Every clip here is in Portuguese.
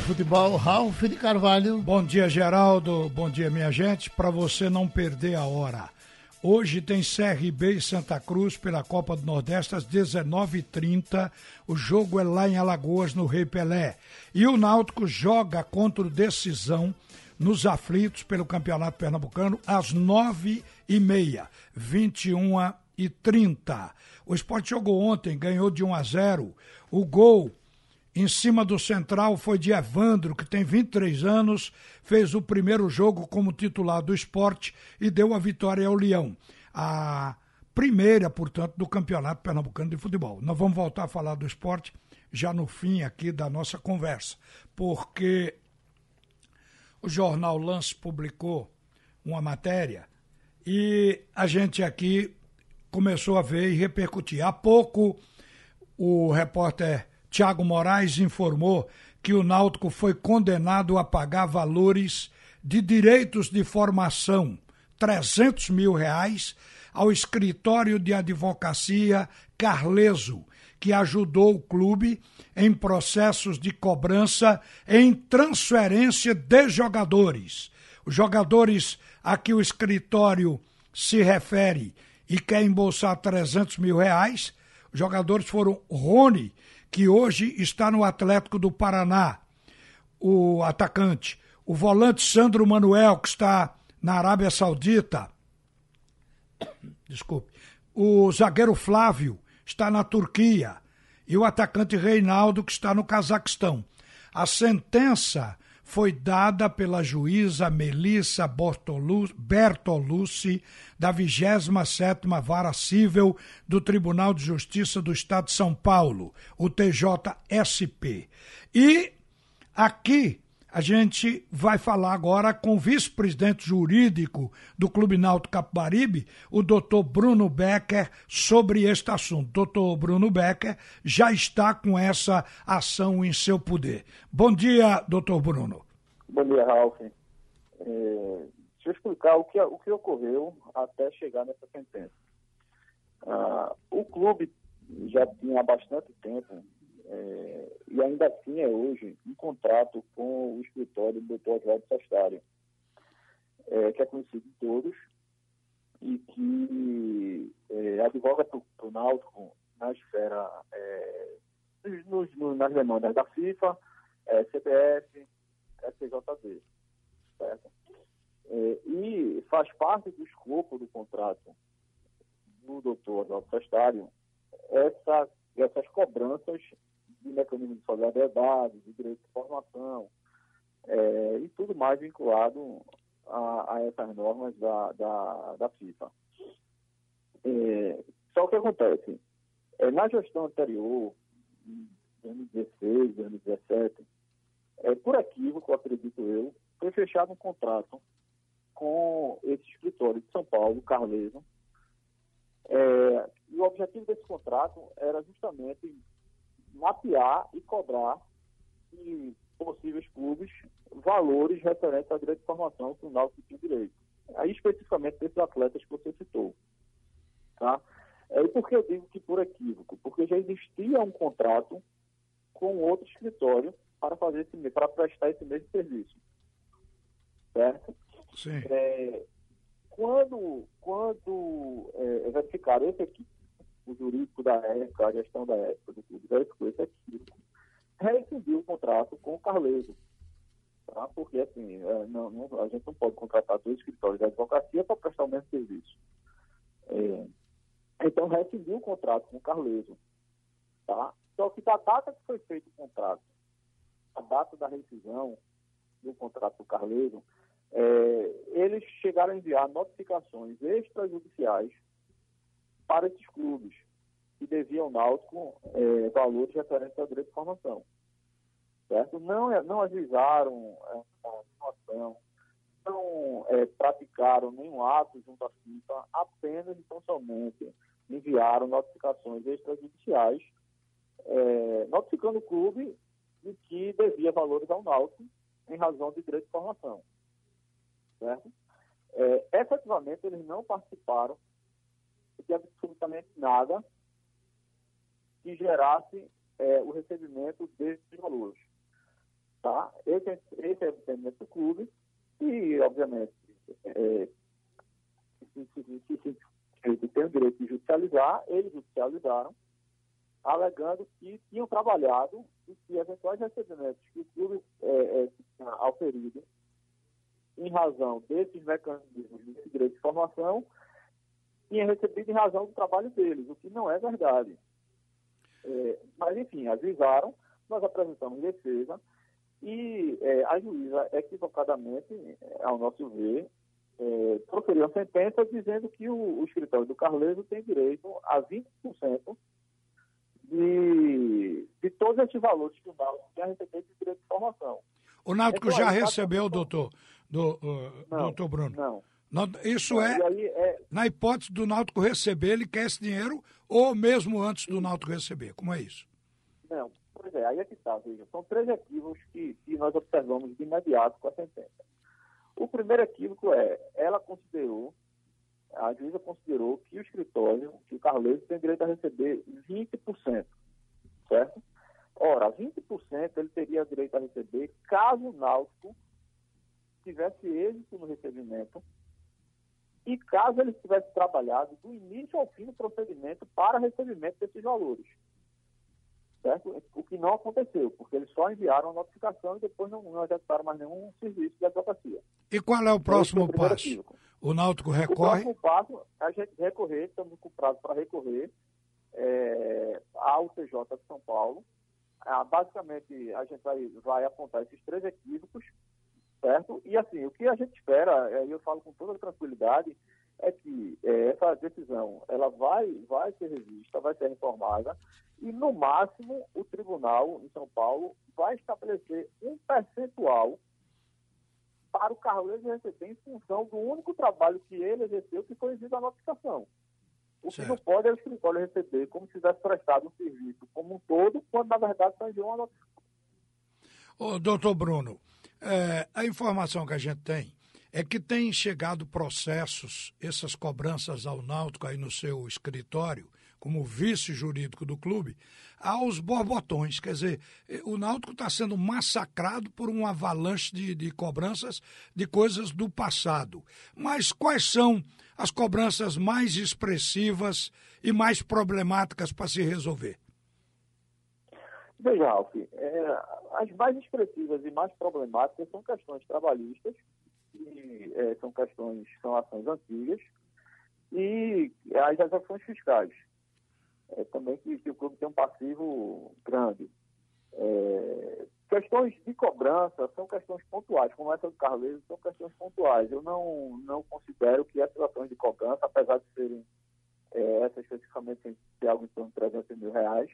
futebol, Ralf de Carvalho. Bom dia, Geraldo. Bom dia, minha gente. Para você não perder a hora. Hoje tem CRB e Santa Cruz pela Copa do Nordeste às 19h30. O jogo é lá em Alagoas, no Rei Pelé. E o Náutico joga contra o Decisão nos aflitos pelo Campeonato Pernambucano às 9h30, 21 h 30 O esporte jogou ontem, ganhou de 1 a 0. O gol em cima do Central foi de Evandro, que tem 23 anos, fez o primeiro jogo como titular do esporte e deu a vitória ao Leão. A primeira, portanto, do Campeonato Pernambucano de Futebol. Nós vamos voltar a falar do esporte já no fim aqui da nossa conversa, porque o jornal Lance publicou uma matéria e a gente aqui começou a ver e repercutir. Há pouco o repórter Tiago Moraes informou que o Náutico foi condenado a pagar valores de direitos de formação, 300 mil reais, ao escritório de advocacia Carleso, que ajudou o clube em processos de cobrança em transferência de jogadores. Os jogadores a que o escritório se refere e quer embolsar 300 mil reais, os jogadores foram Rony, que hoje está no Atlético do Paraná, o atacante. O volante Sandro Manuel, que está na Arábia Saudita. Desculpe. O zagueiro Flávio está na Turquia. E o atacante Reinaldo, que está no Cazaquistão. A sentença foi dada pela juíza Melissa Bertolucci, da 27ª Vara Cível do Tribunal de Justiça do Estado de São Paulo, o TJSP. E aqui a gente vai falar agora com o vice-presidente jurídico do Clube Náutico Capibaribe, o doutor Bruno Becker, sobre este assunto. Doutor Bruno Becker já está com essa ação em seu poder. Bom dia, doutor Bruno. Bom dia, Ralf. É, deixa eu explicar o que, o que ocorreu até chegar nessa sentença. Ah, o clube já tinha há bastante tempo é, e ainda assim é hoje um contrato com o escritório do Dr. Oswaldo Sestário, é, que é conhecido de todos e que é, advoga para o Náutico na esfera, é, nos, nos, nas demandas da FIFA, é, CBF, STJD. Certo? É, e faz parte do escopo do contrato do doutor Oswaldo Sestário essa, essas cobranças de mecanismo de solidariedade, de direito de formação, é, e tudo mais vinculado a, a essas normas da, da, da FIFA. É, só que acontece, é, na gestão anterior, em 2016, 2017, é, por equívoco, acredito eu, foi fechado um contrato com esse escritório de São Paulo, Carleso, é, e o objetivo desse contrato era justamente mapear e cobrar de possíveis clubes valores referentes à direito de formação que o Náutico tinha direito. Aí, especificamente, desses atletas que você citou. Tá? É, e por que eu digo que por equívoco? Porque já existia um contrato com outro escritório para fazer esse para prestar esse mesmo serviço. Certo? Sim. É, quando quando é, verificaram esse aqui, o jurídico da época, a gestão da época do clube, verificou esse equívoco, rescindiu o contrato com o Carleso. Tá? Porque, assim, é, não, não, a gente não pode contratar dois escritórios de advocacia para prestar o mesmo serviço. É, então, rescindiu o contrato com o Carleso. Tá? Só que da data que foi feito o contrato, a data da rescisão do contrato do Carleso, é, eles chegaram a enviar notificações extrajudiciais para esses clubes que deviam ao Náutico é, valores referentes ao direito de formação. Certo? Não, é, não avisaram é, a ação, não é, praticaram nenhum ato junto à FIFA, apenas e tão somente enviaram notificações extrajudiciais é, notificando o clube de que devia valores ao Náutico em razão de direito de formação. Certo? É, efetivamente, eles não participaram de absolutamente nada que gerasse é, o recebimento desses valores. Tá? Esse, é, esse é o entendimento do clube e, obviamente, é, se, tem o direito de judicializar, eles judicializaram, alegando que tinham trabalhado e que eventuais recebimentos que o clube é, é, tinha auferido em razão desses mecanismos de direito de formação, tinha recebido em razão do trabalho deles, o que não é verdade. É, mas, enfim, avisaram, nós apresentamos defesa e é, a juíza, equivocadamente, ao nosso ver, é, proferiu a sentença dizendo que o, o escritório do Carleso tem direito a 20% de, de todos esses valores que o Náutico quer receber de direito de formação. O Náutico então, já recebeu, doutor, do, uh, não, doutor Bruno? Não. Isso é, é, na hipótese do Náutico receber, ele quer esse dinheiro ou mesmo antes do Náutico receber? Como é isso? Não, pois é, aí é que está, veja, são três equívocos que, que nós observamos de imediato com a sentença. O primeiro equívoco é, ela considerou, a juíza considerou que o escritório, que o Carlos tem direito a receber 20%, certo? Ora, 20% ele teria direito a receber caso o Náutico tivesse êxito no recebimento e caso ele tivesse trabalhado do início ao fim do procedimento para recebimento desses valores. Certo? O que não aconteceu, porque eles só enviaram a notificação e depois não, não executaram mais nenhum serviço de advocacia. E qual é o próximo é o passo? O Náutico recorre? O próximo passo é a gente recorrer, estamos com prazo para recorrer é, ao TJ de São Paulo. Ah, basicamente, a gente vai, vai apontar esses três equívocos certo? E assim, o que a gente espera, e eu falo com toda tranquilidade, é que é, essa decisão ela vai, vai ser revista, vai ser reformada, e no máximo o tribunal em São Paulo vai estabelecer um percentual para o Carlos receber em função do único trabalho que ele exerceu, que foi exigido a notificação. O certo. que não pode é o escritório receber como se tivesse prestado um serviço como um todo, quando na verdade só enviou uma notificação. Ô, doutor Bruno, é, a informação que a gente tem é que tem chegado processos, essas cobranças ao Náutico aí no seu escritório, como vice jurídico do clube, aos borbotões. Quer dizer, eh, o Náutico está sendo massacrado por um avalanche de, de cobranças de coisas do passado. Mas quais são as cobranças mais expressivas e mais problemáticas para se resolver? Veja, Ralf, é, as mais expressivas e mais problemáticas são questões trabalhistas, que é, são questões, são ações antigas, e as ações fiscais. É, também que, que, o clube tem um passivo grande. É, questões de cobrança são questões pontuais, como essa do Carleiro, são questões pontuais. Eu não, não considero que essas ações de cobrança, apesar de serem é, essas especificamente ter algo em torno de 300 mil reais,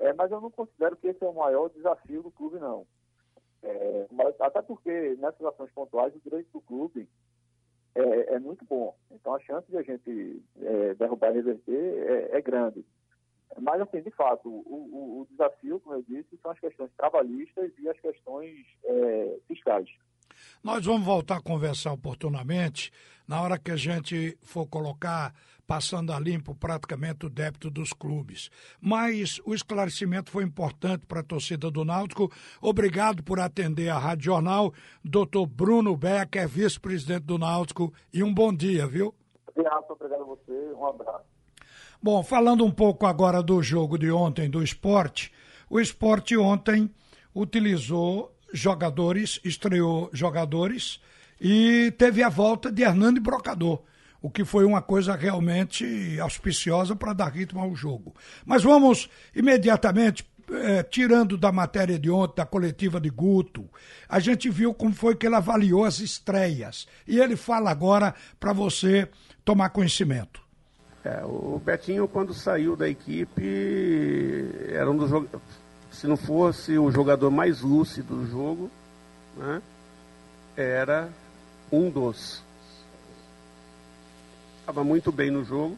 é, mas eu não considero que esse é o maior desafio do clube, não. É, mas, até porque nessas ações pontuais o direito do clube é, é muito bom. Então a chance de a gente é, derrubar e reverter é, é, grande. Mas, assim, de fato, o, o, o, desafio, como eu disse, são as questões trabalhistas e as questões é, fiscais. Nós vamos voltar a conversar oportunamente na hora que a gente for colocar passando a limpo praticamente o débito dos clubes. Mas o esclarecimento foi importante para a torcida do Náutico. Obrigado por atender a Rádio Jornal. Doutor Bruno Becker, vice-presidente do Náutico, e um bom dia, viu? Obrigado, obrigado a você. Um abraço. Bom, falando um pouco agora do jogo de ontem do esporte, o esporte ontem utilizou jogadores, estreou jogadores e teve a volta de Hernando Brocador o que foi uma coisa realmente auspiciosa para dar ritmo ao jogo. Mas vamos imediatamente é, tirando da matéria de ontem, da coletiva de Guto, a gente viu como foi que ele avaliou as estreias. E ele fala agora para você tomar conhecimento. É, o Betinho, quando saiu da equipe, era um dos Se não fosse o jogador mais lúcido do jogo, né, era um dos estava muito bem no jogo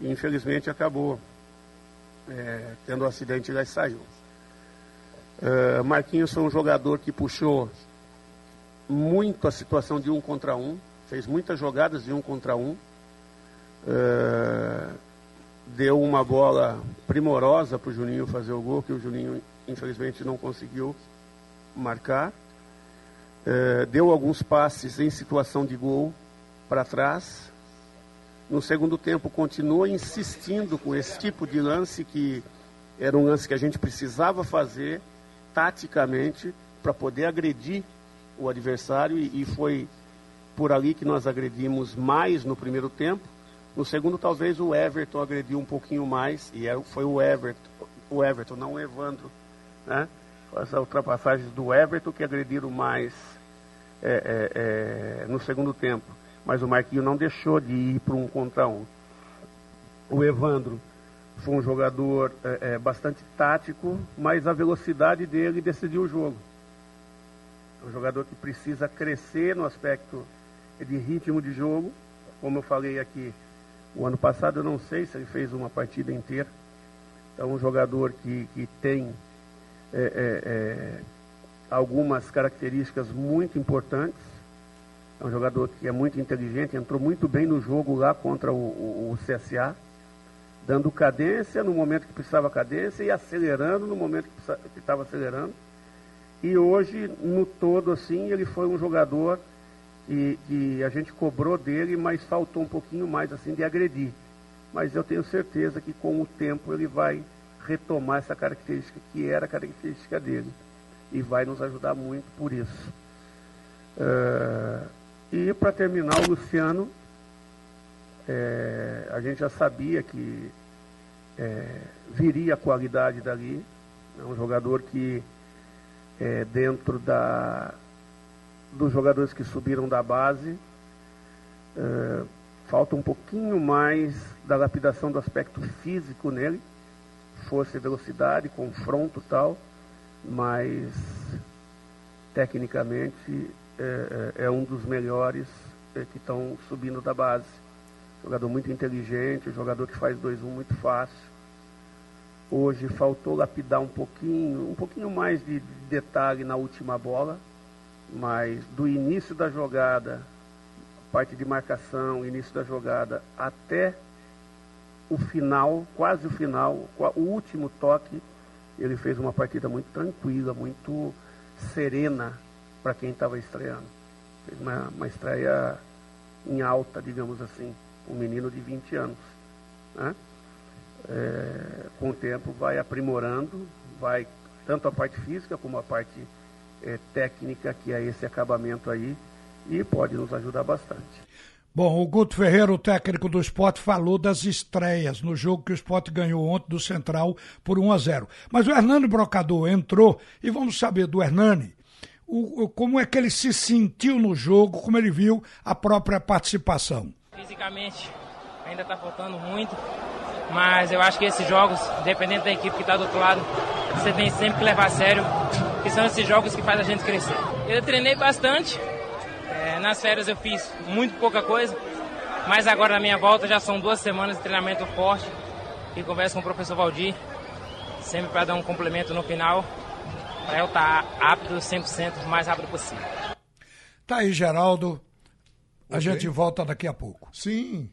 e infelizmente acabou é, tendo um acidente e saiu. Uh, Marquinhos foi um jogador que puxou muito a situação de um contra um, fez muitas jogadas de um contra um, uh, deu uma bola primorosa para o Juninho fazer o gol, que o Juninho infelizmente não conseguiu. marcar. É, deu alguns passes em situação de gol para trás. No segundo tempo, continuou insistindo com esse tipo de lance, que era um lance que a gente precisava fazer taticamente para poder agredir o adversário, e, e foi por ali que nós agredimos mais no primeiro tempo. No segundo, talvez o Everton agrediu um pouquinho mais, e é, foi o Everton, o Everton, não o Evandro, né? As ultrapassagens do Everton que agrediram mais é, é, é, no segundo tempo. Mas o Marquinho não deixou de ir para um contra um. O Evandro foi um jogador é, é, bastante tático, mas a velocidade dele decidiu o jogo. É um jogador que precisa crescer no aspecto de ritmo de jogo. Como eu falei aqui, o ano passado eu não sei se ele fez uma partida inteira. É um jogador que, que tem é, é, é, algumas características muito importantes. É um jogador que é muito inteligente, entrou muito bem no jogo lá contra o, o, o CSA, dando cadência no momento que precisava cadência e acelerando no momento que estava acelerando. E hoje, no todo, assim, ele foi um jogador e, e a gente cobrou dele, mas faltou um pouquinho mais assim de agredir. Mas eu tenho certeza que com o tempo ele vai retomar essa característica que era a característica dele e vai nos ajudar muito por isso. Uh, e para terminar, o Luciano, é, a gente já sabia que é, viria a qualidade dali. É um jogador que, é, dentro da, dos jogadores que subiram da base. É, falta um pouquinho mais da lapidação do aspecto físico nele, força e velocidade, confronto tal, mas tecnicamente é, é, é um dos melhores é, que estão subindo da base. Jogador muito inteligente, jogador que faz 2-1 um muito fácil. Hoje faltou lapidar um pouquinho, um pouquinho mais de detalhe na última bola, mas do início da jogada, parte de marcação, início da jogada, até o final, quase o final, o último toque, ele fez uma partida muito tranquila, muito serena para quem estava estreando. Fez uma, uma estreia em alta, digamos assim, um menino de 20 anos. Né? É, com o tempo vai aprimorando, vai tanto a parte física como a parte é, técnica, que é esse acabamento aí, e pode nos ajudar bastante. Bom, o Guto Ferreira, o técnico do esporte, falou das estreias no jogo que o esporte ganhou ontem do Central por 1 a 0. Mas o Hernani Brocador entrou e vamos saber do Hernani o, o, como é que ele se sentiu no jogo, como ele viu a própria participação. Fisicamente ainda está faltando muito, mas eu acho que esses jogos, dependendo da equipe que está do outro lado, você tem sempre que levar a sério, são esses jogos que fazem a gente crescer. Eu treinei bastante, é, nas férias eu fiz muito pouca coisa, mas agora na minha volta já são duas semanas de treinamento forte e converso com o professor Valdir, sempre para dar um complemento no final, para eu estar tá apto 100% o mais rápido possível. Tá aí, Geraldo. A okay. gente volta daqui a pouco. Sim.